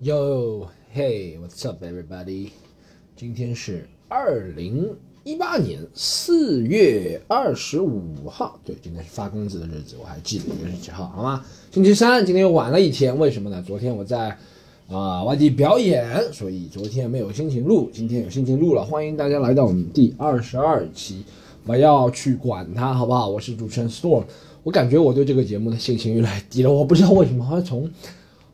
Yo, hey, what's up, everybody？今天是二零一八年四月二十五号，对，今天是发工资的日子，我还记得月十几号，好吗？星期三，今天又晚了一天，为什么呢？昨天我在啊、外地表演，所以昨天没有心情录，今天有心情录了。欢迎大家来到我们第二十二期，不要去管它，好不好？我是主持人 Storm，我感觉我对这个节目的信心越来越低了，我不知道为什么，好像从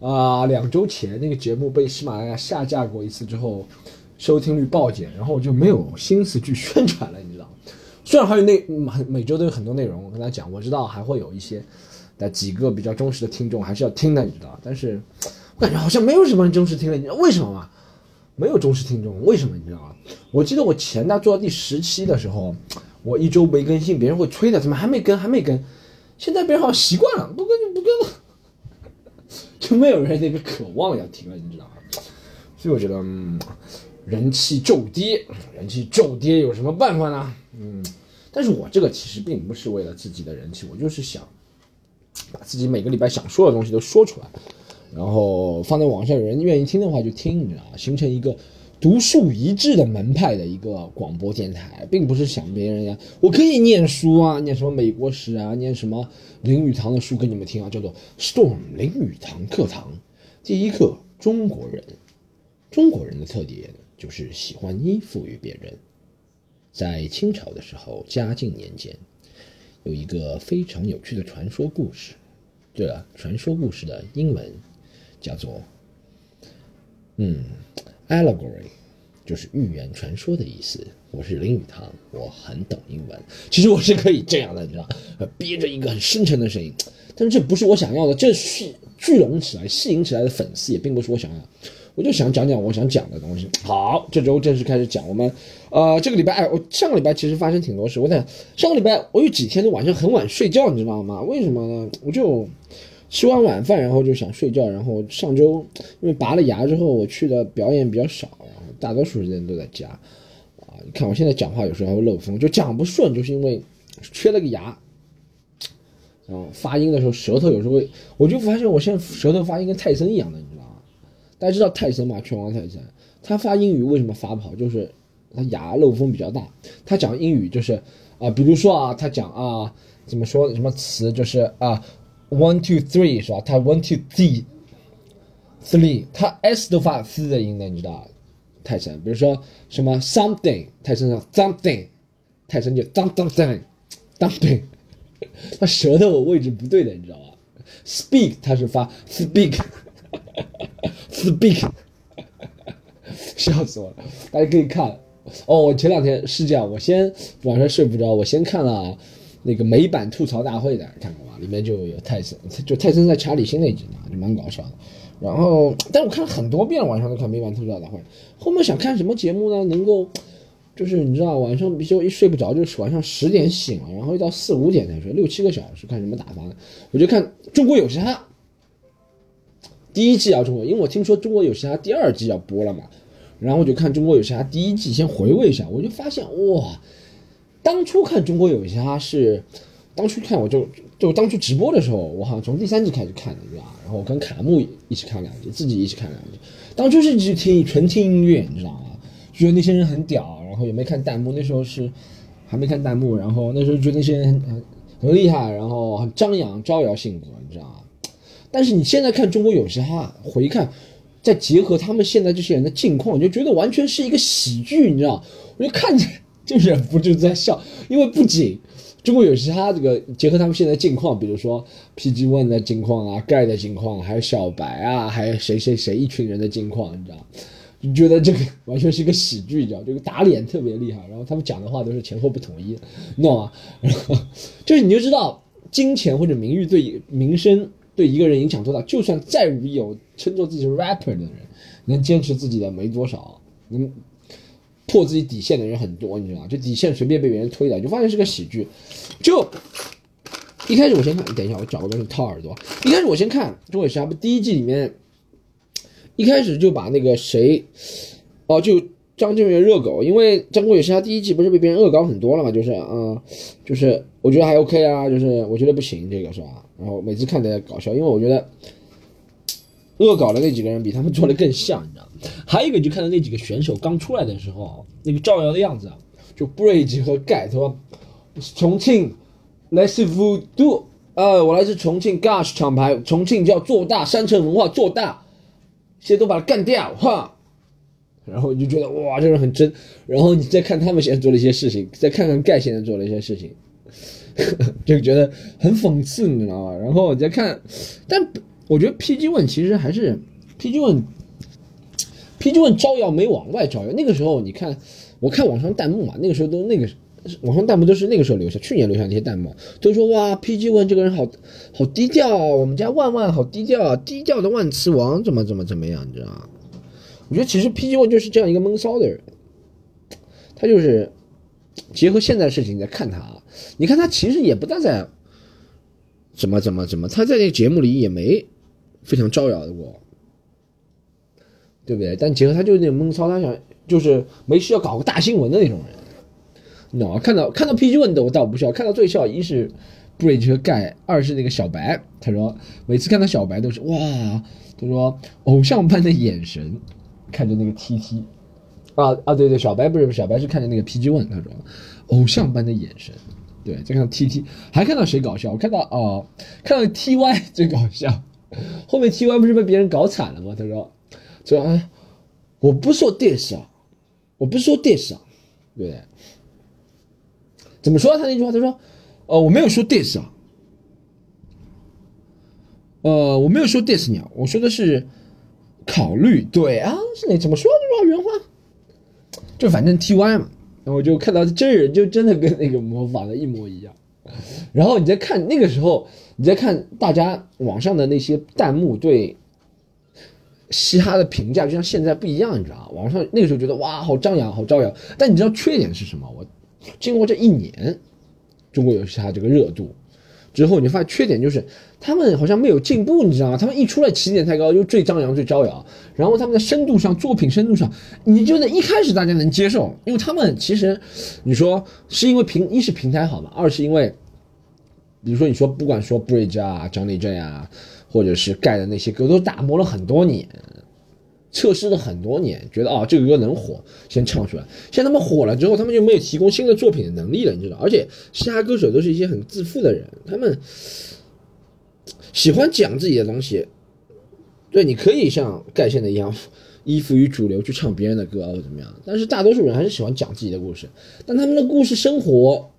啊、两周前那个节目被喜马拉雅下架过一次之后，收听率暴减，然后我就没有心思去宣传了，你知道？虽然还有那每每周都有很多内容，我跟他讲，我知道还会有一些但几个比较忠实的听众还是要听的，你知道，但是我感觉好像没有什么人忠实听了，你知道为什么吗？没有忠实听众，为什么你知道吗？我记得我前大做到第十期的时候，我一周没更新，别人会催的，怎么还没更，还没更？现在别人好像习惯了，不更就不更了。就没有人那个渴望要听了，你知道吗？所以我觉得，人气骤跌，人气骤跌有什么办法呢？嗯，但是我这个其实并不是为了自己的人气，我就是想把自己每个礼拜想说的东西都说出来，然后放在网上，有人愿意听的话就听，你知道吗？形成一个独树一帜的门派的一个广播电台，并不是想别人呀，我可以念书啊，念什么美国史啊，念什么林语堂的书给你们听啊，叫做 Storm 林语堂课堂。第一课，中国人，中国人的特点就是喜欢依附于别人。在清朝的时候，嘉靖年间，有一个非常有趣的传说故事。对了，传说故事的英文叫做嗯，allegory，就是寓言传说的意思。我是林语堂，我很懂英文。其实我是可以这样的，你知道，憋着一个很深沉的声音，但是这不是我想要的，这是聚拢起来、吸引起来的粉丝，也并不是我想要。我就想讲讲我想讲的东西。好，这周正式开始讲我们，呃，这个礼拜，哎，我上个礼拜其实发生挺多事。我在上个礼拜，我有几天都晚上很晚睡觉，你知道吗？为什么呢？我就吃完晚饭，然后就想睡觉。然后上周因为拔了牙之后，我去的表演比较少，然后大多数时间都在家。啊，你看我现在讲话有时候还会漏风，就讲不顺，就是因为缺了个牙。然后发音的时候，舌头有时候会，我就发现我现在舌头发音跟泰森一样的，你知道吗？大家知道泰森吗？拳王泰森，他发英语为什么发不好？就是他牙漏风比较大。他讲英语就是啊、比如说啊，他讲啊，怎么说什么词就是啊，one two three 是吧？他 one two three three，他 s 都发 s 的音的，你知道？泰森，比如说什么 something，泰森上 something，泰森就 something something，他舌头位置不对的，你知道吧？speak 他是发 speak。speak，笑死我了！大家可以看哦，我前两天是这样，我先晚上睡不着，我先看了那个美版吐槽大会的，看过吗？里面就有泰森，就泰森在查理辛那集呢，就蛮搞笑的。然后，但我看了很多遍，晚上都看美版吐槽大会。后面想看什么节目呢？能够，就是你知道，晚上比如说一睡不着，就是晚上十点醒了，然后一到四五点才睡，六七个小时看什么打发呢？我就看《中国有嘻哈》。第一季啊，中国，因为我听说中国有嘻哈第二季要播了嘛，然后我就看中国有嘻哈第一季，先回味一下，我就发现哇，当初看中国有嘻哈是，当初看我就就当初直播的时候，我好像从第三季开始看的，你知道吧？然后我跟卡木一起看两集，自己一起看两集，当初是只听纯听音乐，你知道吗？觉得那些人很屌，然后也没看弹幕，那时候是还没看弹幕，然后那时候觉得那些人很很很厉害，然后很张扬招摇性格，你知道吗？但是你现在看中国有嘻哈，回看，再结合他们现在这些人的境况，你就觉得完全是一个喜剧，你知道？我就看着就忍不住在笑，因为不仅中国有嘻哈这个结合他们现在境况，比如说 PG One 的境况啊，盖的境况，还有小白啊，还有谁谁谁一群人的境况，你知道？就觉得这个完全是一个喜剧，你知道？这个打脸特别厉害，然后他们讲的话都是前后不统一，你懂吗？然 后就是你就知道，金钱或者名誉对名声。对一个人影响多大？就算再有称作自己是 rapper 的人，能坚持自己的没多少，能破自己底线的人很多，你知道吗？就底线随便被别人推的，就发现是个喜剧。就一开始我先看，等一下我找个东西掏耳朵。一开始我先看《中国有嘻哈》第一季里面，一开始就把那个谁，哦，就张震岳热狗，因为《张国伟是他》第一季不是被别人恶搞很多了嘛，就是啊、就是我觉得还 OK 啊，就是我觉得不行，这个是吧？然后每次看的搞笑，因为我觉得恶搞的那几个人比他们做的更像，你知道吗？还有一个就看到那几个选手刚出来的时候，那个招摇的样子啊，就 Bridge 和盖他说重庆来自 Voodoo，呃，我来自重庆 Gosh 厂牌，重庆叫做大，山城文化做大，现在都把它干掉哈。然后你就觉得哇，这人很真。然后你再看他们现在做的一些事情，再看看盖现在做的一些事情，就觉得很讽刺，你知道吗？然后你再看，但我觉得 PG One 其实还是 PG One，PG One 招摇没往外招摇。那个时候你看，我看网上弹幕嘛，那个时候都那个网上弹幕都是那个时候留下，去年留下那些弹幕，都说哇，PG One 这个人好好低调啊，我们家万万好低调，低调的万磁王怎么怎么怎么样，你知道吗？我觉得其实 PG One 就是这样一个闷骚的人，他就是结合现在事情在看他啊，你看他其实也不大在怎么怎么怎么，他在那节目里也没非常招摇的过，对不对？但结合他就是那种闷骚，他想就是没事要搞个大新闻的那种人，你知道吗？看到看到 PG One 的我倒不笑，看到最笑一是 Bridge 和盖，二是那个小白，他说每次看到小白都是哇，他说偶像般的眼神。看着那个 T T，啊啊对对，小白不是小白是看着那个 PG One，他说，偶像般的眼神，对，再看 T T，还看到谁搞笑？我看到哦，看到 T Y 最搞笑，后面 T Y 不是被别人搞惨了吗？他说，说哎，我不说 this 啊，我不说 this 啊，对不对？怎么说他那句话？他说，呃，我没有说 this 啊，呃，我没有说 this 鸟，我说的是。考虑对啊，是那怎么说的原话？就反正 T Y 嘛，然后就看到真人就真的跟那个模仿的一模一样。然后你再看那个时候，你再看大家网上的那些弹幕对嘻哈的评价，就像现在不一样，你知道吗？网上那个时候觉得哇，好张扬，好招摇。但你知道缺点是什么？我经过这一年，中国有嘻哈这个热度。之后你发现缺点就是他们好像没有进步，你知道吗？他们一出来起点太高，就最张扬、最招摇。然后他们的深度上，作品深度上，你觉得一开始大家能接受，因为他们其实，你说是因为平一是平台好嘛，二是因为，比如说你说不管说 Bridge 啊、张立正啊，或者是盖的那些歌，都打磨了很多年。测试了很多年，觉得啊这个歌能火，先唱出来。现在他们火了之后，他们就没有提供新的作品的能力了，你知道？而且嘻哈歌手都是一些很自负的人，他们喜欢讲自己的东西。对，你可以像盖现的一样依附于主流去唱别人的歌或怎么样，但是大多数人还是喜欢讲自己的故事。但他们的故事生活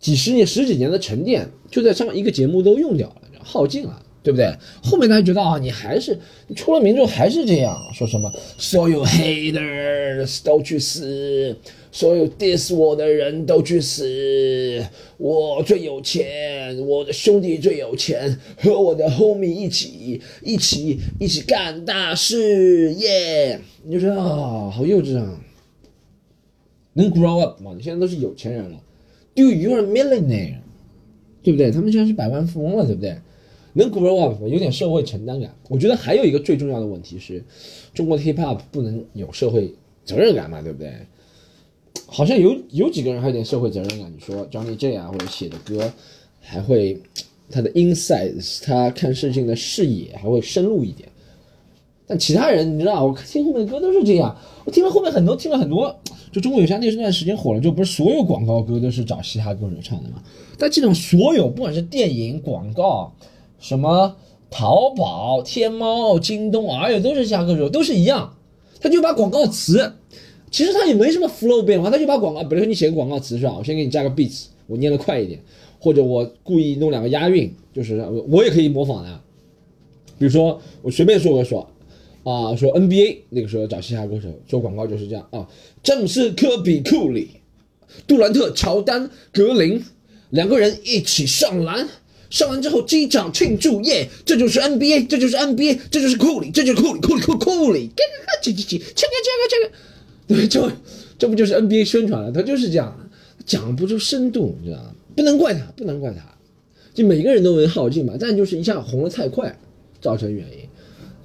几十年、十几年的沉淀，就在上一个节目都用掉了，耗尽了。对不对？后面他觉得啊，你还是你出了名之后还是这样说什么？所有 haters 都去死，所有 diss 我的人都去死。我最有钱，我的兄弟最有钱，和我的 homie 一起一起一起干大事耶！你就觉得啊，好幼稚啊！能 grow up 吗？你现在都是有钱人了，Do you are millionaire？对不对？他们现在是百万富翁了，对不对？能 grow up 有点社会承担感。我觉得还有一个最重要的问题是，中国的 hip hop 不能有社会责任感嘛，对不对？好像有有几个人还有点社会责任感。你说 Johnny J 啊，或者写的歌，还会他的 insights，他看事情的视野还会深入一点。但其他人，你知道，我听后面的歌都是这样。我听了后面很多，听了很多，就中国有嘻那段时间火了，就不是所有广告歌都是找嘻哈歌手唱的嘛？但这种所有，不管是电影广告。什么淘宝、天猫、京东，哎呦，都是下歌手，都是一样。他就把广告词，其实他也没什么 flow 变化，他就把广告，比如说你写个广告词是吧？我先给你加个 beats，我念的快一点，或者我故意弄两个押韵，就是我也可以模仿的。比如说我随便说个说，啊，说 NBA 那个时候找嘻哈歌手做广告就是这样啊，詹姆斯、科比、库里、杜兰特、乔丹、格林两个人一起上篮。上完之后击掌庆祝，耶！这就是 NBA，这就是 NBA，这就是库里，这就是库里，库里库库里，这个这这这这个这个这个，对，就这不就是 NBA 宣传了？他就是这样，讲不出深度，你知道吗？不能怪他，不能怪他，就每个人都能耗尽嘛。但就是一下红的太快，造成原因。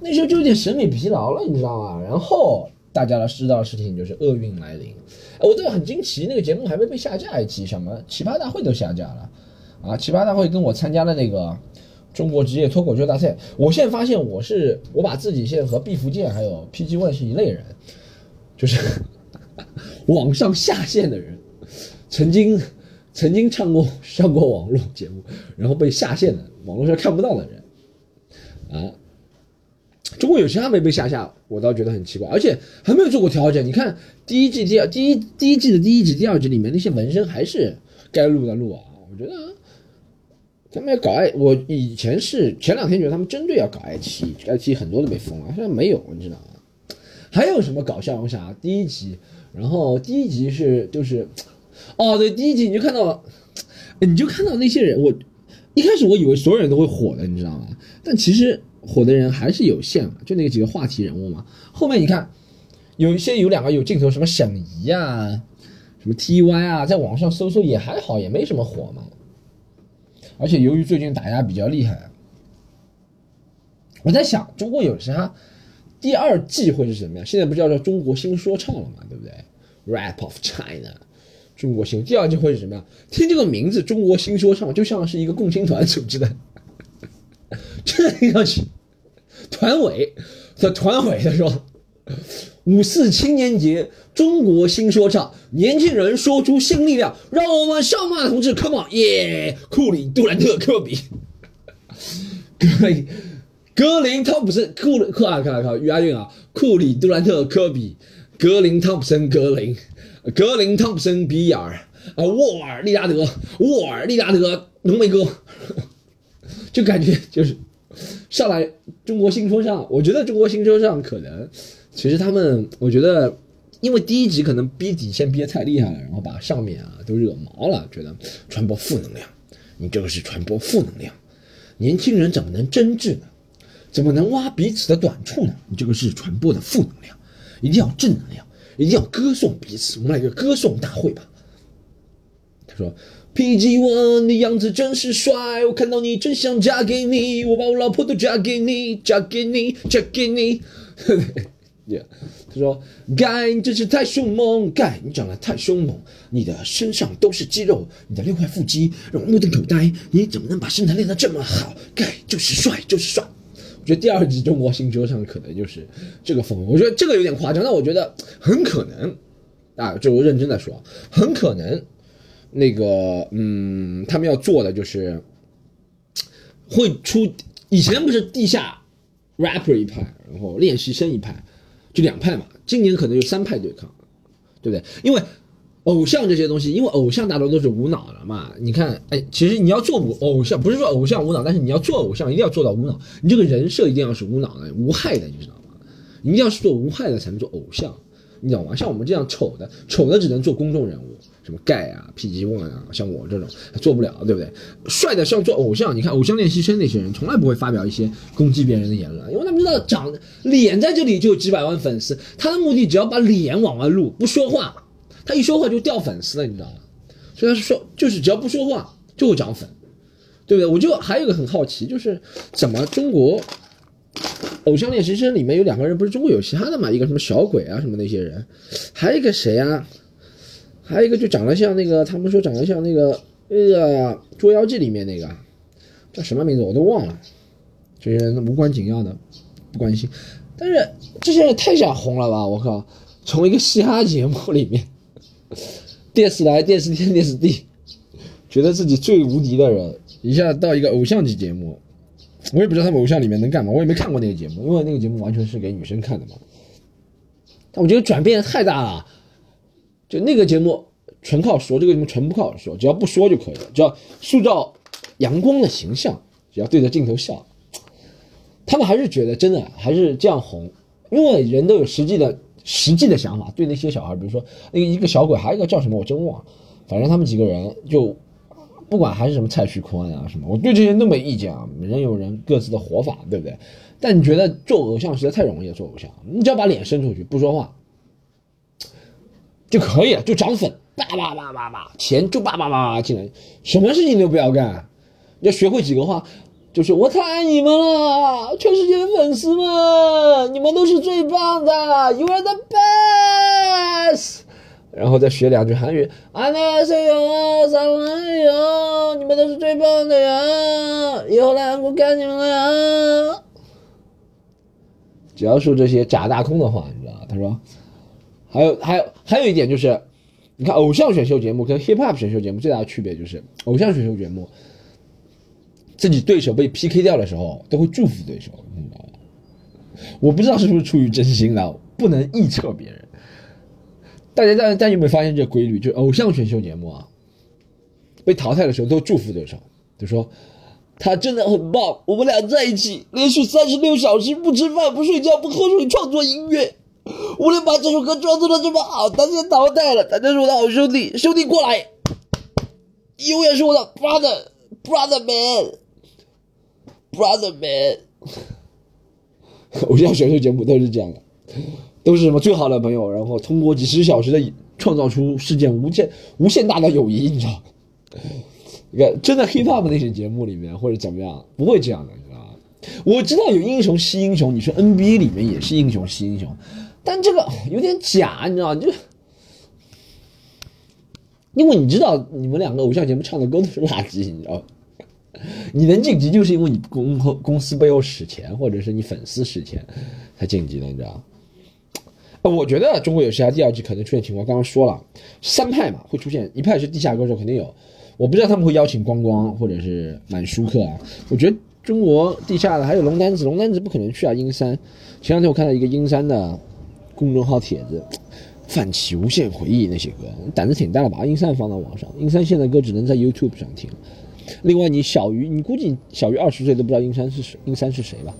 那时候就有点审美疲劳了，你知道吗？然后大家知道的事情就是厄运来临。我都很惊奇，那个节目还没被下架一期，什么奇葩大会都下架了。啊！奇葩大会跟我参加的那个中国职业脱口秀大赛。我现在发现，我是我把自己现在和毕福剑还有 PG One 是一类人，就是 网上下线的人，曾经曾经唱过上过网络节目，然后被下线的，网络上看不到的人，啊。中国有嘻哈没被下下，我倒觉得很奇怪，而且还没有做过调整。你看第一季、第二第一第一季的第一集、第二集里面那些纹身还是该录的录啊。我觉得他们要搞爱，我以前是前两天觉得他们针对要搞爱奇艺，爱奇艺很多都被封了，现在没有，你知道吗？还有什么搞笑？我想第一集，然后第一集是就是，哦对，第一集你就看到，你就看到那些人，我一开始我以为所有人都会火的，你知道吗？但其实。火的人还是有限嘛，就那几个话题人物嘛。后面你看，有一些有两个有镜头，什么沈怡啊，什么 T Y 啊，在网上搜搜也还好，也没什么火嘛。而且由于最近打压比较厉害，我在想中国有啥第二季会是什么样？现在不叫做中国新说唱了嘛，对不对？Rap of China，中国新第二季会是什么样？听这个名字，中国新说唱就像是一个共青团组织的。这听上去，团委的团委他说：“五四青年节，中国新说唱，年轻人说出新力量，让我们上马同志，Come on，耶！库里、杜兰特、科比，格林、格林、汤普森、库库啊，看看，押韵啊！库里、杜兰特、科比，格林、汤普森、格林，格林、汤普森、比尔啊，沃尔、利拉德、沃尔、利拉德、浓眉哥，就感觉就是。”上来中国新说唱，我觉得中国新说唱可能，其实他们，我觉得，因为第一集可能逼底线逼得太厉害了，然后把上面啊都惹毛了，觉得传播负能量，你这个是传播负能量，年轻人怎么能真挚呢？怎么能挖彼此的短处呢？你这个是传播的负能量，一定要正能量，一定要歌颂彼此，我们来个歌颂大会吧。他说。PG One 的样子真是帅，我看到你真想嫁给你，我把我老婆都嫁给你，嫁给你，嫁给你。他说盖你真是太凶猛，盖你长得太凶猛，你的身上都是肌肉，你的六块腹肌让我目瞪口呆，你怎么能把身材练得这么好？盖就是帅，就是帅。我觉得第二季中国新说唱可能就是这个风格，我觉得这个有点夸张，但我觉得很可能啊，这我认真的说，很可能。那个，嗯，他们要做的就是会出，以前不是地下 rapper 一派，然后练习生一派，就两派嘛。今年可能就三派对抗，对不对？因为偶像这些东西，因为偶像大多都是无脑的嘛。你看，哎，其实你要做偶像，不是说偶像无脑，但是你要做偶像，一定要做到无脑。你这个人设一定要是无脑的、无害的，你知道吗？你一定要是做无害的才能做偶像，你知道吗？像我们这样丑的，丑的只能做公众人物。什么盖啊，PG One 啊，像我这种做不了，对不对？帅的像做偶像，你看偶像练习生那些人，从来不会发表一些攻击别人的言论，因为他们知道长脸在这里就有几百万粉丝，他的目的只要把脸往外露，不说话，他一说话就掉粉丝了，你知道吗？所以他是说就是只要不说话就会涨粉，对不对？我就还有个很好奇，就是怎么中国偶像练习生里面有两个人不是中国有嘻哈的嘛？一个什么小鬼啊什么那些人，还有一个谁啊？还有一个就长得像那个，他们说长得像那个那个《捉妖记》里面那个叫什么名字我都忘了，这些无关紧要的，不关心。但是这些人太想红了吧！我靠，从一个嘻哈节目里面，电视来电视天电视地，觉得自己最无敌的人，一下到一个偶像级节目，我也不知道他们偶像里面能干嘛，我也没看过那个节目，因为那个节目完全是给女生看的嘛。但我觉得转变太大了。就那个节目纯靠说，这个节目全不靠说，只要不说就可以了，只要塑造阳光的形象，只要对着镜头笑，他们还是觉得真的还是这样红，因为人都有实际的实际的想法。对那些小孩，比如说那个一个小鬼，还有一个叫什么我真忘了，反正他们几个人就不管还是什么蔡徐坤啊什么，我对这些都没意见啊，人有人各自的活法，对不对？但你觉得做偶像实在太容易了，做偶像，你只要把脸伸出去，不说话。就可以了，就涨粉，叭叭叭叭叭，钱就叭叭叭叭进来，什么事情都不要干，你要学会几个话，就是我太爱你们了，全世界的粉丝们，你们都是最棒的，You are the best。然后再学两句韩语，아나세 요， 사랑해 요， 你们都是最棒的呀，以后来韩国看你们了呀。只要说这些假大空的话，你知道他说。还有还有还有一点就是，你看偶像选秀节目跟 hip hop 选秀节目最大的区别就是，偶像选秀节目自己对手被 PK 掉的时候都会祝福对手，你知道吧？我不知道是不是出于真心的，不能臆测别人。大家大家大家有没有发现这个规律？就是偶像选秀节目啊，被淘汰的时候都祝福对手，就说他真的很棒，我们俩在一起连续三十六小时不吃饭不睡觉不喝水创作音乐，我能把这首歌创作的这么好，他现在淘汰了，他就是我的好兄弟，兄弟过来，永远是我的 brother brother man brother man。偶像选秀节目都是这样的。都是什么最好的朋友，然后通过几十小时的创造出世界无限无限大的友谊，你知道？你看，真的 hip hop 那些节目里面或者怎么样，不会这样的，你知道吗？我知道有英雄惜英雄，你说 NBA 里面也是英雄惜英雄，但这个有点假，你知道？就因为你知道，你们两个偶像节目唱的歌都是垃圾，你知道？你能晋级就是因为你公公司背后使钱，或者是你粉丝使钱才晋级的，你知道？我觉得中国有嘻哈第二季可能出现情况，刚刚说了三派嘛，会出现一派是地下歌手，肯定有。我不知道他们会邀请光光或者是满舒克啊。我觉得中国地下的还有龙丹子，龙丹子不可能去啊。阴山，前两天我看到一个阴山的公众号帖子，泛起无限回忆那些歌，胆子挺大的，把英山放到网上。英山现在歌只能在 YouTube 上听。另外，你小于，你估计小于二十岁都不知道英山是谁，阴山是谁吧？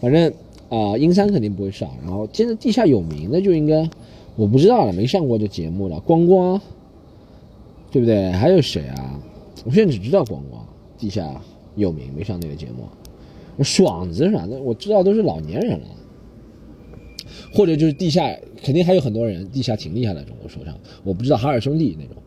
反正。啊，英山肯定不会上，然后现在地下有名的就应该，我不知道了，没上过这节目了。光光，对不对？还有谁啊？我现在只知道光光，地下有名，没上那个节目。爽子啥的，我知道都是老年人了，或者就是地下肯定还有很多人，地下挺厉害的中国说唱，我不知道海尔兄弟那种。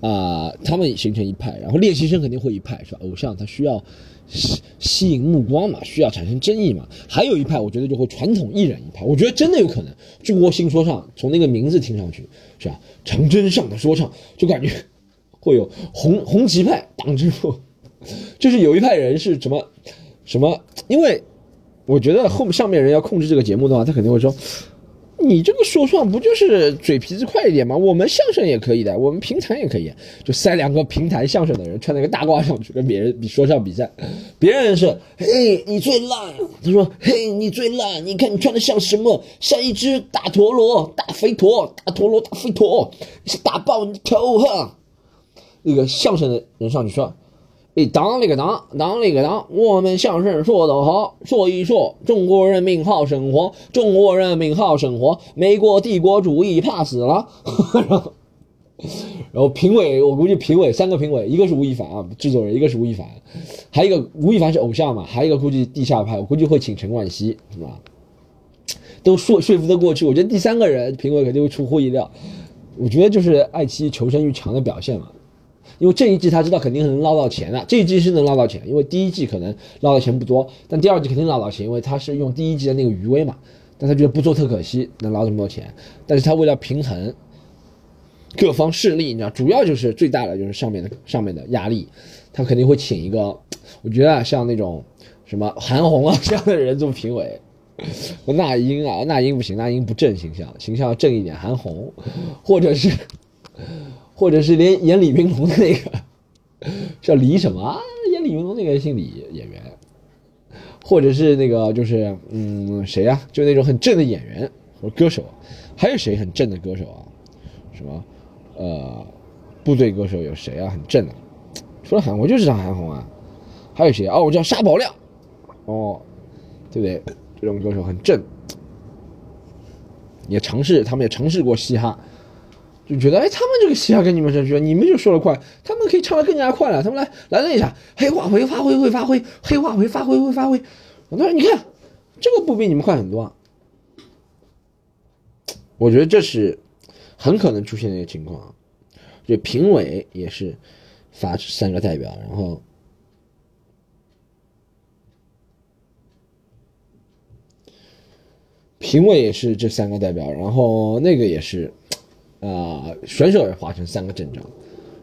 啊，他们形成一派，然后练习生肯定会一派，是吧？偶像他需要吸吸引目光嘛，需要产生争议嘛。还有一派，我觉得就会传统艺人一派，我觉得真的有可能。中国新说唱从那个名字听上去，是吧？长征上的说唱，就感觉会有红红旗派、党支部，就是有一派人是什么什么？因为我觉得后面上面人要控制这个节目的话，他肯定会说。你这个说唱不就是嘴皮子快一点吗？我们相声也可以的，我们评弹也可以，就塞两个评弹相声的人穿那个大褂上去跟别人比说唱比赛，别人是嘿你最烂，他说嘿你最烂，你看你穿的像什么？像一只大陀螺，大肥驼，大陀螺，大肥驼，打爆你头哈！那个相声的人上去说。哎，当了个当，当了个当，我们相声说得好，说一说中国人民好生活，中国人民好生活，美国帝国主义怕死了。然后评委，我估计评委三个评委，一个是吴亦凡啊，制作人，一个是吴亦凡，还有一个吴亦凡是偶像嘛，还有一个估计地下派，我估计会请陈冠希，是吧？都说说服得过去，我觉得第三个人评委肯定会出乎意料，我觉得就是爱奇艺求生欲强的表现嘛。因为这一季他知道肯定能捞到钱了，这一季是能捞到钱，因为第一季可能捞的钱不多，但第二季肯定捞到钱，因为他是用第一季的那个余威嘛，但他觉得不做特可惜，能捞这么多钱，但是他为了平衡各方势力，你知道，主要就是最大的就是上面的上面的压力，他肯定会请一个，我觉得像那种什么韩红啊这样的人做评委，那英啊，那英不行，那英不正形象，形象要正一点，韩红，或者是。或者是连演李云龙的那个 叫李什么？演李云龙那个姓李演员，或者是那个就是嗯谁呀？就那种很正的演员或歌手，还有谁很正的歌手啊？什么呃部队歌手有谁啊？很正的，除了韩红就是张韩红啊，还有谁哦，我叫沙宝亮哦，对不对？这种歌手很正，也尝试，他们也尝试过嘻哈。就觉得哎，他们这个嘻哈跟你们这学，你们就说的快，他们可以唱的更加快了。他们来来了一下，黑化会发挥会发挥，黑化肥发挥会发挥。我说你看，这个不比你们快很多。我觉得这是很可能出现的一个情况。就评委也是发三个代表，然后评委也是这三个代表，然后那个也是。啊、选手也划成三个阵仗，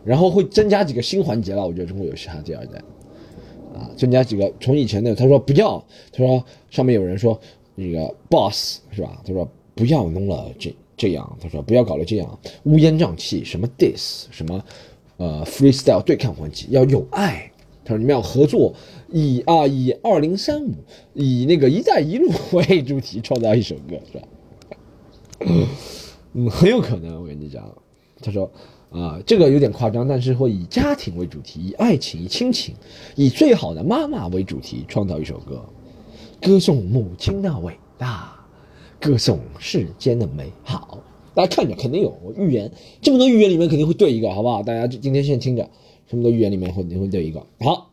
然后会增加几个新环节了。我觉得中国有嘻哈第二代啊，增加几个从以前的他说不要，他说上面有人说那个 boss 是吧？他说不要弄了这这样，他说不要搞了这样乌烟瘴气，什么 dis 什么呃 freestyle 对抗环节要有爱。他说你们要合作，以啊以二零三五以那个“一带一路”为主题创造一首歌，是吧？嗯，很有可能，我跟你讲。他说啊、这个有点夸张，但是会以家庭为主题，以爱情、亲情、以最好的妈妈为主题创造一首歌，歌颂母亲的伟大，歌颂世间的美好。大家看着肯定有我预言，这么多预言里面肯定会对一个，好不好？大家今天先听着，这么多预言里面会肯定会对一个。好，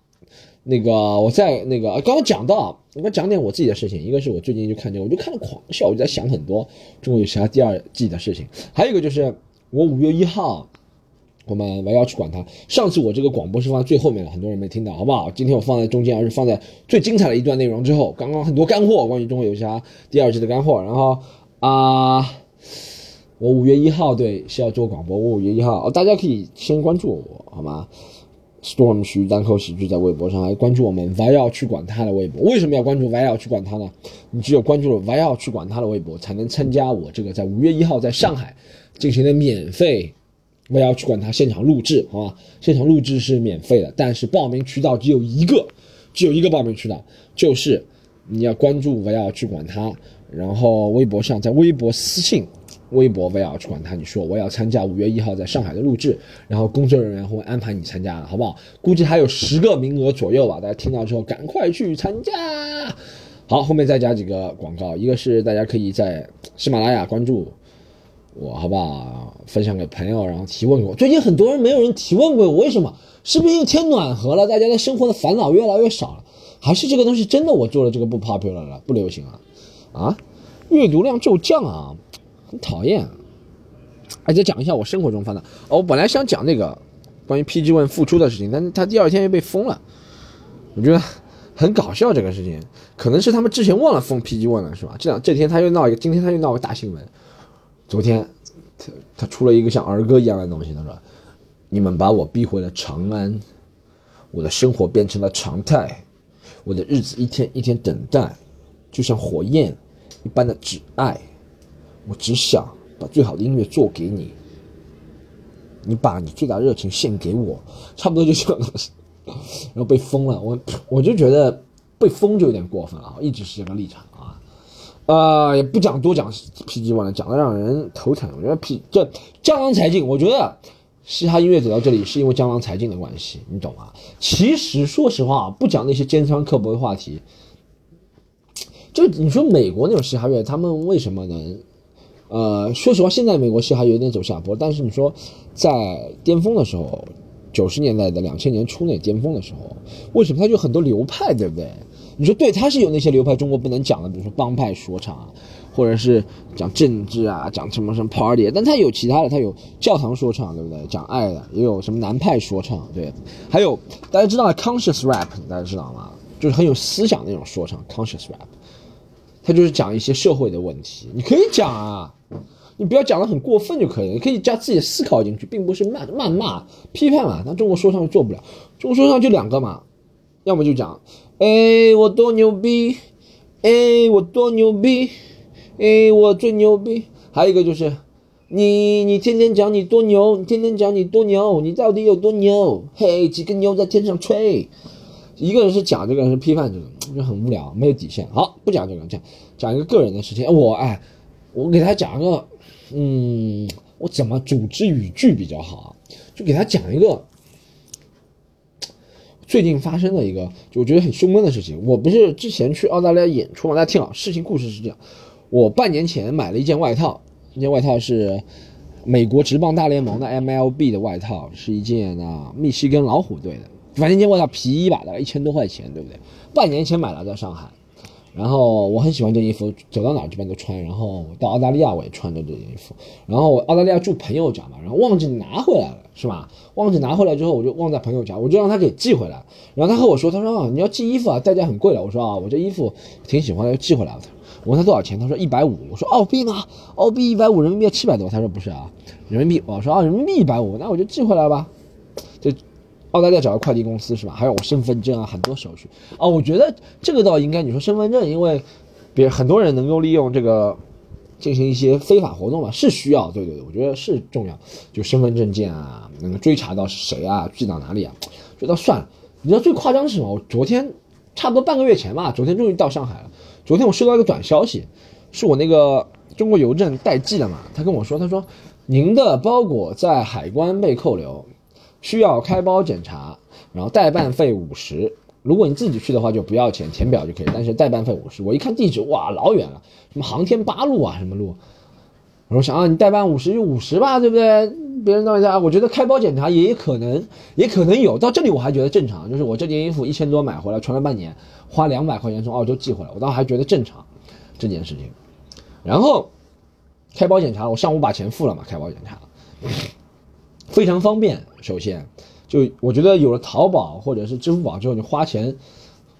那个我在那个刚刚讲到，我们讲点我自己的事情。一个是我最近就看见，我就看了狂笑，我就在想很多中国有侠第二季的事情。还有一个就是我五月一号，我们我要去管它。上次我这个广播是放在最后面了，很多人没听到，好不好？今天我放在中间，而是放在最精彩的一段内容之后。刚刚很多干货，关于中国有侠第二季的干货。然后啊、我五月一号对是要做广播，我五月一号、哦，大家可以先关注我，好吗？Storm 徐单口喜剧在微博上还关注我们 vial 去管他的微博。为什么要关注 vial 去管他呢？你只有关注了 vial 去管他的微博，才能参加我这个在五月一号在上海进行的免费 vial 去管他现场录制，好吧？现场录制是免费的，但是报名渠道只有一个，只有一个报名渠道，就是你要关注 vial 去管他，然后微博上在微博私信。微博我也要去管他，你说我要参加五月一号在上海的录制，然后工作人员会安排你参加，好不好？估计还有十个名额左右吧，大家听到之后赶快去参加。好，后面再加几个广告，一个是大家可以在喜马拉雅关注我，好不好？分享给朋友，然后提问给我。最近很多人没有人提问过我，为什么？是不是因为天暖和了，大家的生活的烦恼越来越少了？还是这个东西真的我做了这个不 popular 了，不流行了？啊，阅读量骤降啊！很讨厌。哎，再讲一下我生活中发的。哦，我本来想讲那个关于 PG One 复出的事情，但是他第二天又被封了，我觉得很搞笑这个事情。可能是他们之前忘了封 PG One 了，是吧？这两这天他又闹一个，今天他又闹个大新闻。昨天他他出了一个像儿歌一样的东西，他说：“你们把我逼回了长安，我的生活变成了常态，我的日子一天一天等待，就像火焰一般的挚爱。”我只想把最好的音乐做给你，你把你最大热情献给我，差不多就这种东西。然后被封了，我我就觉得被封就有点过分了，一直是这个立场啊。呃，也不讲多讲 PG One，讲的让人头疼。我觉得 P 这江郎才尽，我觉得嘻哈音乐走到这里是因为江郎才尽的关系，你懂吗？其实说实话，不讲那些尖酸刻薄的话题，就你说美国那种嘻哈乐，他们为什么能？呃，说实话，现在美国嘻哈有点走下坡，但是你说在巅峰的时候，九十年代的两千年初那巅峰的时候，为什么它就很多流派，对不对？你说对，它是有那些流派中国不能讲的，比如说帮派说唱啊，或者是讲政治啊，讲什么什么 party，但它有其他的，它有教堂说唱，对不对？讲爱的，也有什么南派说唱，对，还有大家知道 conscious rap，大家知道吗？就是很有思想的那种说唱，conscious rap。他就是讲一些社会的问题，你可以讲啊，你不要讲的很过分就可以了，你可以加自己的思考进去，并不是谩谩骂、批判嘛。那中国说唱就做不了，中国说唱就两个嘛，要么就讲，哎我多牛逼，哎我多牛逼，哎我最牛逼，还有一个就是，你你天天讲你多牛，你天天讲你多牛，你到底有多牛？嘿，几个牛在天上吹。一个人是讲这个，人是批判这个，就很无聊，没有底线。好，不讲这个，讲讲一个个人的事情。我哎，我给他讲一个，嗯，我怎么组织语句比较好啊？就给他讲一个 最近发生的一个，就我觉得很凶闷的事情。我不是之前去澳大利亚演出嘛？大家听好，事情故事是这样：我半年前买了一件外套，这件外套是美国职棒大联盟的 MLB 的外套，是一件啊密西根老虎队的。反正那件外套皮衣吧，大概一千多块钱，对不对？半年前买了，在上海。然后我很喜欢这件衣服，走到哪儿基本都穿。然后到澳大利亚我也穿着这件衣服。然后我澳大利亚住朋友家嘛，然后忘记拿回来了，是吧？忘记拿回来之后，我就忘在朋友家，我就让他给寄回来。然后他和我说，他说啊，你要寄衣服啊，代价很贵的。我说啊，我这衣服挺喜欢的，就寄回来了。我问他多少钱，他说一百五。我说澳币吗？澳币一百五，人民币七百多。他说不是啊，人民币。我说啊，人民币一百五，那我就寄回来吧。就澳大利亚找个快递公司是吧？还有我身份证啊，很多手续啊。我觉得这个倒应该你说身份证，因为别很多人能够利用这个。进行一些非法活动嘛，是需要，对对对，我觉得是重要，就身份证件啊，能够追查到是谁啊，寄到哪里啊，觉得算了。你知道最夸张是什么？我昨天差不多半个月前吧，昨天终于到上海了。昨天我收到一个短消息，是我那个中国邮政代寄的嘛，他跟我说，他说您的包裹在海关被扣留，需要开包检查，然后代办费五十。如果你自己去的话就不要钱，填表就可以，但是代办费五十。我一看地址，哇，老远了，什么航天八路啊，什么路？我说想啊，你代办五十就五十吧，对不对？别人当下，我觉得开包检查也可能，也可能有。到这里我还觉得正常，就是我这件衣服一千多买回来，穿了半年，花两百块钱从澳洲寄回来，我倒还觉得正常这件事情。然后开包检查，我上午把钱付了嘛，开包检查非常方便。首先。就我觉得有了淘宝或者是支付宝之后，你花钱，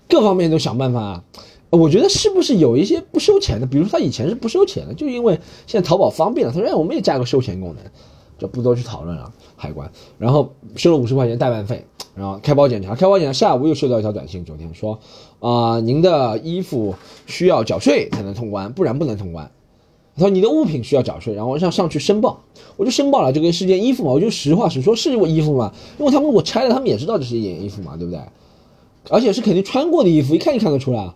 各方面都想办法。我觉得是不是有一些不收钱的？比如说他以前是不收钱的，就因为现在淘宝方便了，他说哎，我们也加个收钱功能，就不多去讨论了。海关，然后收了五十块钱代办费，然后开包检查，开包检查，下午又收到一条短信，昨天说啊，您的衣服需要缴税才能通关，不然不能通关。他说你的物品需要缴税，然后让上去申报，我就申报了这个是件衣服嘛，我就实话实说，是我衣服嘛，因为他们我拆了，他们也知道这是一件衣服嘛，对不对？而且是肯定穿过的衣服，一看就看得出来。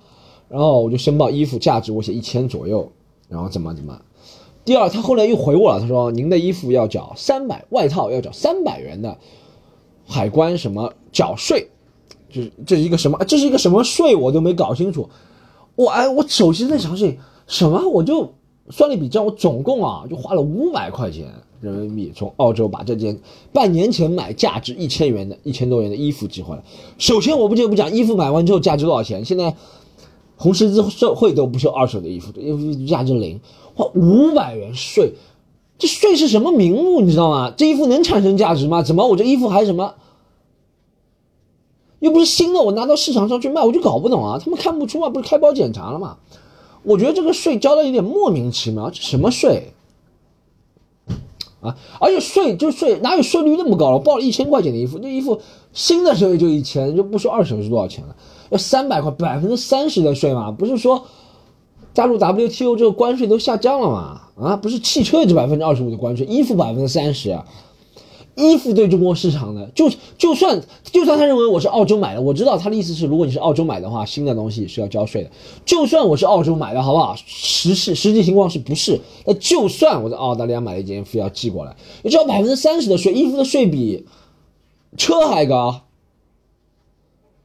然后我就申报衣服价值，我写一千左右，然后怎么怎么。第二，他后来又回我了，他说您的衣服要缴三百，外套要缴三百元的海关什么缴税，就是这是一个什么？这是一个什么税？我都没搞清楚。我哎，我首先在想是什么？我就。算了一笔账，我总共啊就花了五百块钱人民币，从澳洲把这件半年前买价值一千元的一千多元的衣服寄回来。首先我不就不讲衣服买完之后价值多少钱，现在红十字社会都不收二手的衣服，衣服价值零，花五百元税，这税是什么名目你知道吗？这衣服能产生价值吗？怎么我这衣服还什么？又不是新的，我拿到市场上去卖，我就搞不懂啊，他们看不出啊，不是开包检查了吗？我觉得这个税交的有点莫名其妙，这什么税啊？而且税就税，哪有税率那么高了？我报了一千块钱的衣服，那衣服新的时候也就一千，就不说二手是多少钱了，要三百块，百分之三十的税嘛？不是说加入 WTO 这个关税都下降了吗？啊，不是汽车也就百分之二十五的关税，衣服百分之三十。衣服对中国市场的，就就算就算他认为我是澳洲买的，我知道他的意思是，如果你是澳洲买的话，新的东西是要交税的。就算我是澳洲买的，好不好？实事实际情况是不是？那就算我在澳大利亚买了一件衣服要寄过来，你交百分之三十的税，衣服的税比车还高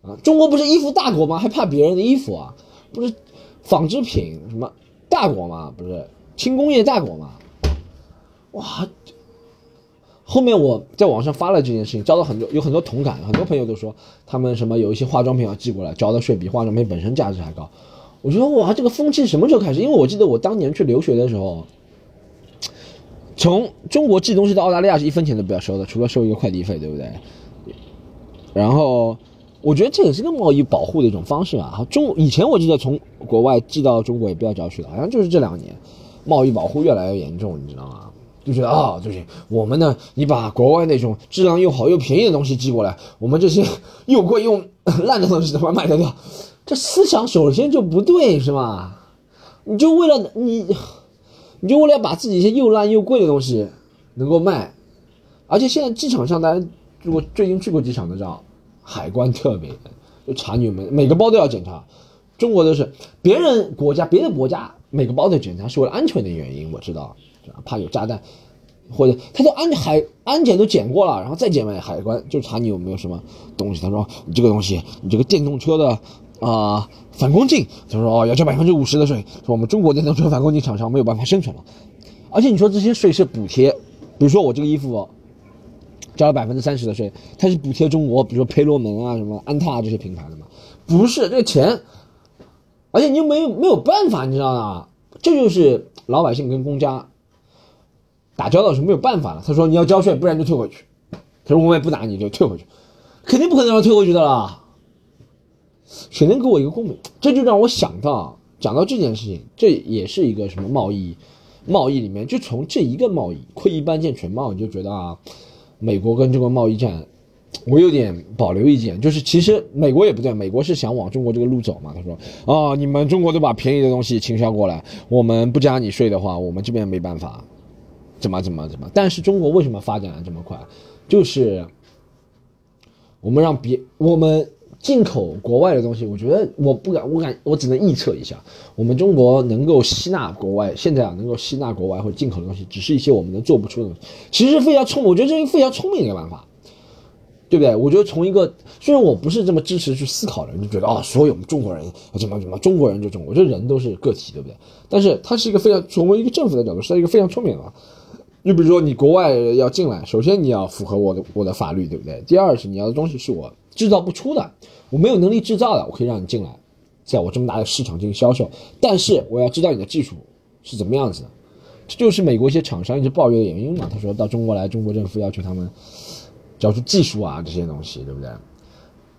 啊！中国不是衣服大国吗？还怕别人的衣服啊？不是纺织品什么大国吗？不是轻工业大国吗？哇！后面我在网上发了这件事情，遭到很多有很多同感，很多朋友都说他们什么有一些化妆品要寄过来，交的税比化妆品本身价值还高。我觉得哇，这个风气什么时候开始？因为我记得我当年去留学的时候，从中国寄东西到澳大利亚是一分钱都不要收的，除了收一个快递费，对不对？然后我觉得这也是个贸易保护的一种方式吧。中以前我记得从国外寄到中国也不要交税的，好像就是这两年贸易保护越来越严重，你知道吗？就觉得啊，就是我们呢，你把国外那种质量又好又便宜的东西寄过来，我们这些又贵又烂的东西怎么卖得掉？这思想首先就不对，是吧？你就为了你，你就为了把自己一些又烂又贵的东西能够卖，而且现在机场上，大家如果最近去过机场的知道，海关特别就查你们每个包都要检查，中国的是别人国家别的国家每个包都检查是为了安全的原因，我知道。怕有炸弹，或者他都安海安检都检过了，然后再检完海关就查你有没有什么东西。他说你这个东西，你这个电动车的啊反光镜，他说哦要交百分之五十的税，说我们中国电动车反光镜厂商没有办法生存了。而且你说这些税是补贴，比如说我这个衣服交了百分之三十的税，它是补贴中国，比如说培罗门啊什么安踏这些品牌的嘛？不是，这个钱，而且你又没有没有办法，你知道吗？这就是老百姓跟公家。打交道是没有办法了。他说你要交税，不然就退回去。他说我也不打你，就退回去，肯定不可能让退回去的啦。谁能给我一个公平？这就让我想到，讲到这件事情，这也是一个什么贸易？贸易里面，就从这一个贸易窥一斑见全貌，你就觉得啊，美国跟中国贸易战，我有点保留意见。就是其实美国也不对，美国是想往中国这个路走嘛。他说啊，你们中国都把便宜的东西倾销过来，我们不加你税的话，我们这边没办法，怎么怎么怎么。但是中国为什么发展的这么快？就是我们让别我们。进口国外的东西，我觉得我不敢，我敢，我只能预测一下，我们中国能够吸纳国外，现在啊能够吸纳国外或者进口的东西，只是一些我们能做不出的东西。其实非常聪，我觉得这是非常聪明的一个办法，对不对？我觉得从一个虽然我不是这么支持去思考的人，就觉得啊，所有我们中国人怎么怎么，中国人就中国，我觉得人都是个体，对不对？但是它是一个非常从一个政府的角度，是一个非常聪明的。你比如说你国外要进来，首先你要符合我的我的法律，对不对？第二是你要的东西是我制造不出的。我没有能力制造的，我可以让你进来，在我这么大的市场进行销售。但是我要知道你的技术是怎么样子的，这就是美国一些厂商一直抱怨的原因嘛。他说到中国来，中国政府要求他们交出技术啊这些东西，对不对？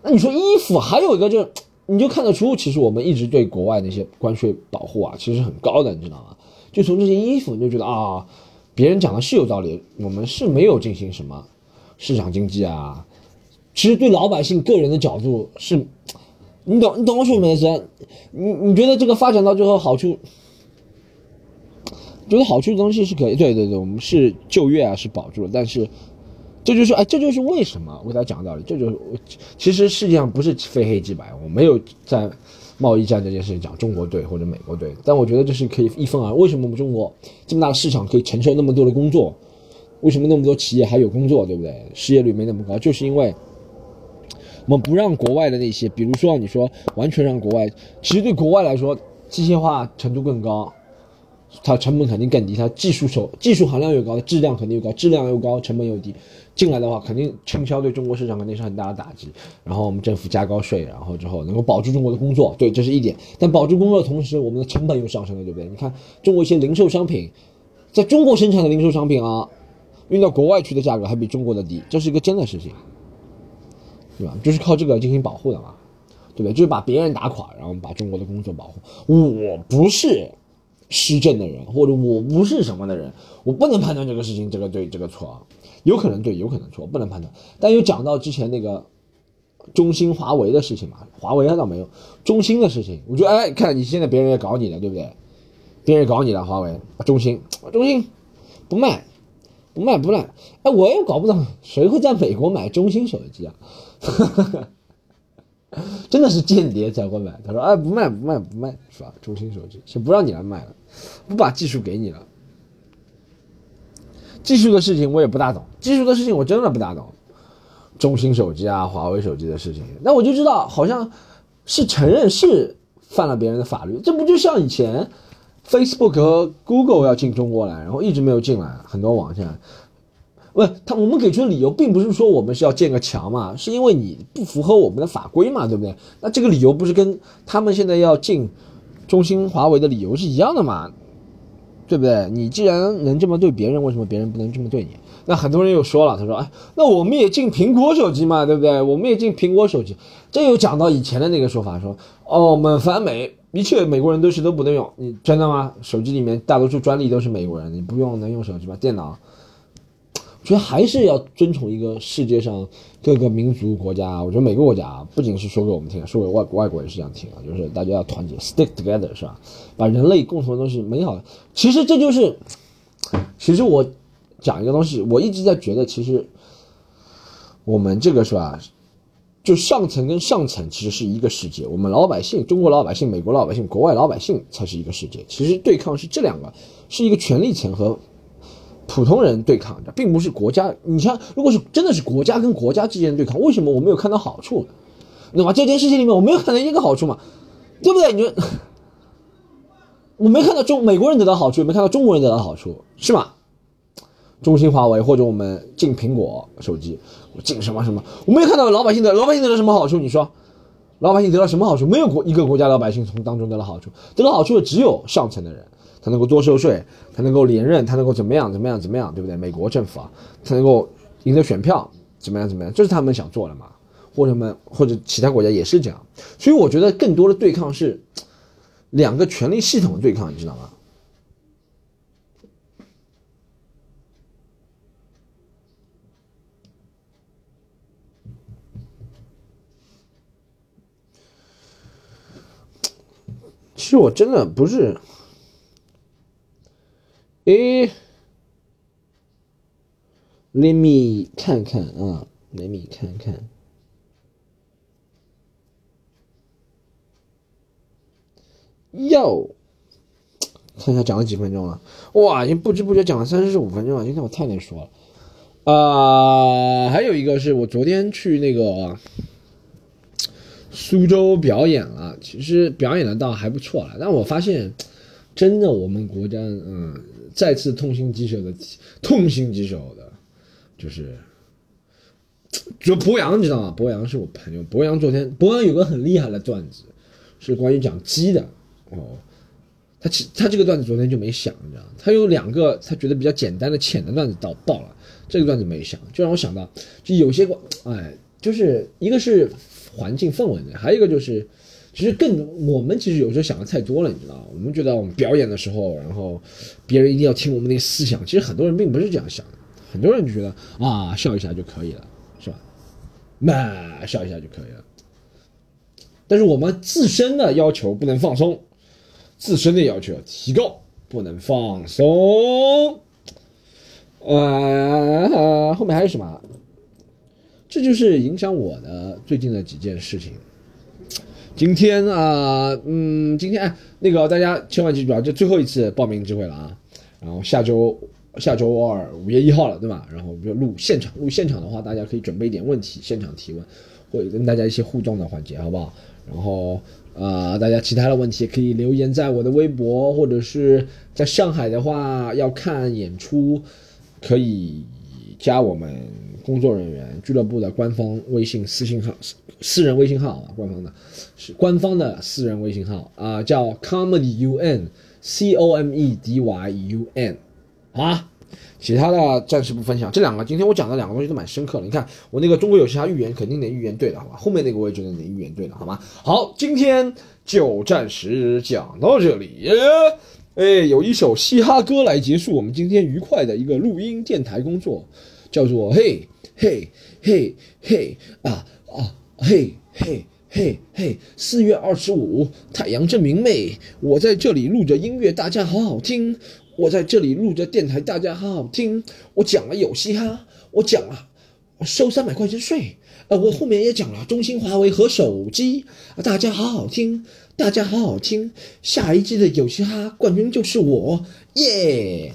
那你说衣服还有一个，就你就看得出，其实我们一直对国外那些关税保护啊，其实很高的，你知道吗？就从这些衣服，你就觉得啊，别人讲的是有道理，我们是没有进行什么市场经济啊。其实对老百姓个人的角度是，你懂你懂我说什么意思？你你觉得这个发展到最后好处，觉得好处的东西是可以，对对对，我们是就业啊是保住了，但是这就是哎这就是为什么我给大家讲道理，这就是其实世界上不是非黑即白，我没有在贸易战这件事情讲中国队或者美国队，但我觉得这是可以一分而为什么我们中国这么大的市场可以承受那么多的工作？为什么那么多企业还有工作，对不对？失业率没那么高，就是因为。我们不让国外的那些，比如说你说完全让国外，其实对国外来说，机械化程度更高，它成本肯定更低，它技术手技术含量又高，质量肯定又高，质量又高，成本又低，进来的话肯定倾销对中国市场肯定是很大的打击。然后我们政府加高税，然后之后能够保住中国的工作，对，这是一点。但保住工作的同时，我们的成本又上升了，对不对？你看中国一些零售商品，在中国生产的零售商品啊，运到国外去的价格还比中国的低，这是一个真的事情。对吧？就是靠这个进行保护的嘛，对不对？就是把别人打垮，然后把中国的工作保护。我不是施政的人，或者我不是什么的人，我不能判断这个事情这个对这个错，有可能对，有可能错，不能判断。但又讲到之前那个中兴华为的事情嘛？华为倒没有，中兴的事情，我觉得哎，看你现在别人也搞你了，对不对？别人搞你了，华为、中兴、中兴不卖，不卖不卖。哎，我也搞不懂谁会在美国买中兴手机啊？真的是间谍才会买。他说：“哎，不卖，不卖，不卖，是吧？中兴手机是不让你来卖了，不把技术给你了。技术的事情我也不大懂，技术的事情我真的不大懂。中兴手机啊，华为手机的事情，那我就知道，好像是承认是犯了别人的法律。这不就像以前 Facebook 和 Google 要进中国来，然后一直没有进来，很多网站。”不，他我们给出的理由并不是说我们是要建个墙嘛，是因为你不符合我们的法规嘛，对不对？那这个理由不是跟他们现在要进中兴、华为的理由是一样的嘛，对不对？你既然能这么对别人，为什么别人不能这么对你？那很多人又说了，他说：“哎，那我们也进苹果手机嘛，对不对？我们也进苹果手机。”这又讲到以前的那个说法，说：“哦，我们反美，的确美国人都是都不能用，你真的吗？手机里面大多数专利都是美国人，你不用能用手机吗？电脑？”我觉得还是要遵从一个世界上各个民族国家。我觉得每个国家不仅是说给我们听，说给外外国也是这样听啊，就是大家要团结，stick together，是吧？把人类共同的东西美好。其实这就是，其实我讲一个东西，我一直在觉得，其实我们这个是吧？就上层跟上层其实是一个世界，我们老百姓，中国老百姓、美国老百姓、国外老百姓才是一个世界。其实对抗是这两个，是一个权力层和。普通人对抗的，并不是国家。你像，如果是真的是国家跟国家之间的对抗，为什么我没有看到好处？那么这件事情里面，我没有看到一个好处嘛？对不对？你说，我没看到中美国人得到好处，没看到中国人得到好处，是吗？中兴、华为或者我们进苹果手机，我进什么什么，我没有看到老百姓的老百姓得到什么好处？你说，老百姓得到什么好处？没有国一个国家老百姓从当中得到好处，得到好处的只有上层的人。他能够多收税，他能够连任，他能够怎么样怎么样怎么样，对不对？美国政府啊，他能够赢得选票，怎么样怎么样，这是他们想做的嘛？或者们或者其他国家也是这样，所以我觉得更多的对抗是，两个权力系统的对抗，你知道吗？其实我真的不是，诶，Let me 看看啊，Let me 看看。哟，看一下讲了几分钟了，哇，已经不知不觉讲了三十五分钟了。今天我太能说了，啊，还有一个是我昨天去那个苏州表演了，其实表演的倒还不错了，但我发现，真的我们国家，嗯，再次痛心疾首的，痛心疾首的，就是就博洋，你知道吗？博洋是我朋友，博洋昨天，博洋有个很厉害的段子，是关于讲鸡的。哦，他其他这个段子昨天就没想，你知道他有两个他觉得比较简单的浅的段子到爆了，这个段子没想，就让我想到，就有些个，哎，就是一个是环境氛围的，还有一个就是，其实更我们其实有时候想的太多了，你知道我们觉得我们表演的时候，然后别人一定要听我们那思想，其实很多人并不是这样想的，很多人就觉得啊笑一下就可以了，是吧？那笑一下就可以了，但是我们自身的要求不能放松。自身的要求要提高，不能放松。呃，后面还有什么？这就是影响我的最近的几件事情。今天啊，嗯，今天哎，那个大家千万记住啊，这最后一次报名机会了啊。然后下周下周二五月一号了，对吧？然后就录现场，录现场的话，大家可以准备一点问题，现场提问，或者跟大家一些互动的环节，好不好？然后。啊，大家其他的问题可以留言在我的微博，或者是在上海的话要看演出，可以加我们工作人员俱乐部的官方微信私信号，私人微信号啊，官方的，是官方的私人微信号啊，叫 comedy un c o m e d y u n 啊。其他的暂时不分享，这两个今天我讲的两个东西都蛮深刻的。你看我那个中国有嘻哈预言肯定能预言对的，好吧？后面那个我也觉得能预言对的，好吗？好，今天就暂时讲到这里。哎，有一首嘻哈歌来结束我们今天愉快的一个录音电台工作，叫做嘿嘿嘿嘿啊啊嘿嘿嘿嘿。四月二十五，太阳正明媚，我在这里录着音乐，大家好好听。我在这里录着电台，大家好好听。我讲了有嘻哈，我讲了收三百块钱税。呃，我后面也讲了中兴、华为和手机。大家好好听，大家好好听。下一季的有嘻哈冠军就是我，耶！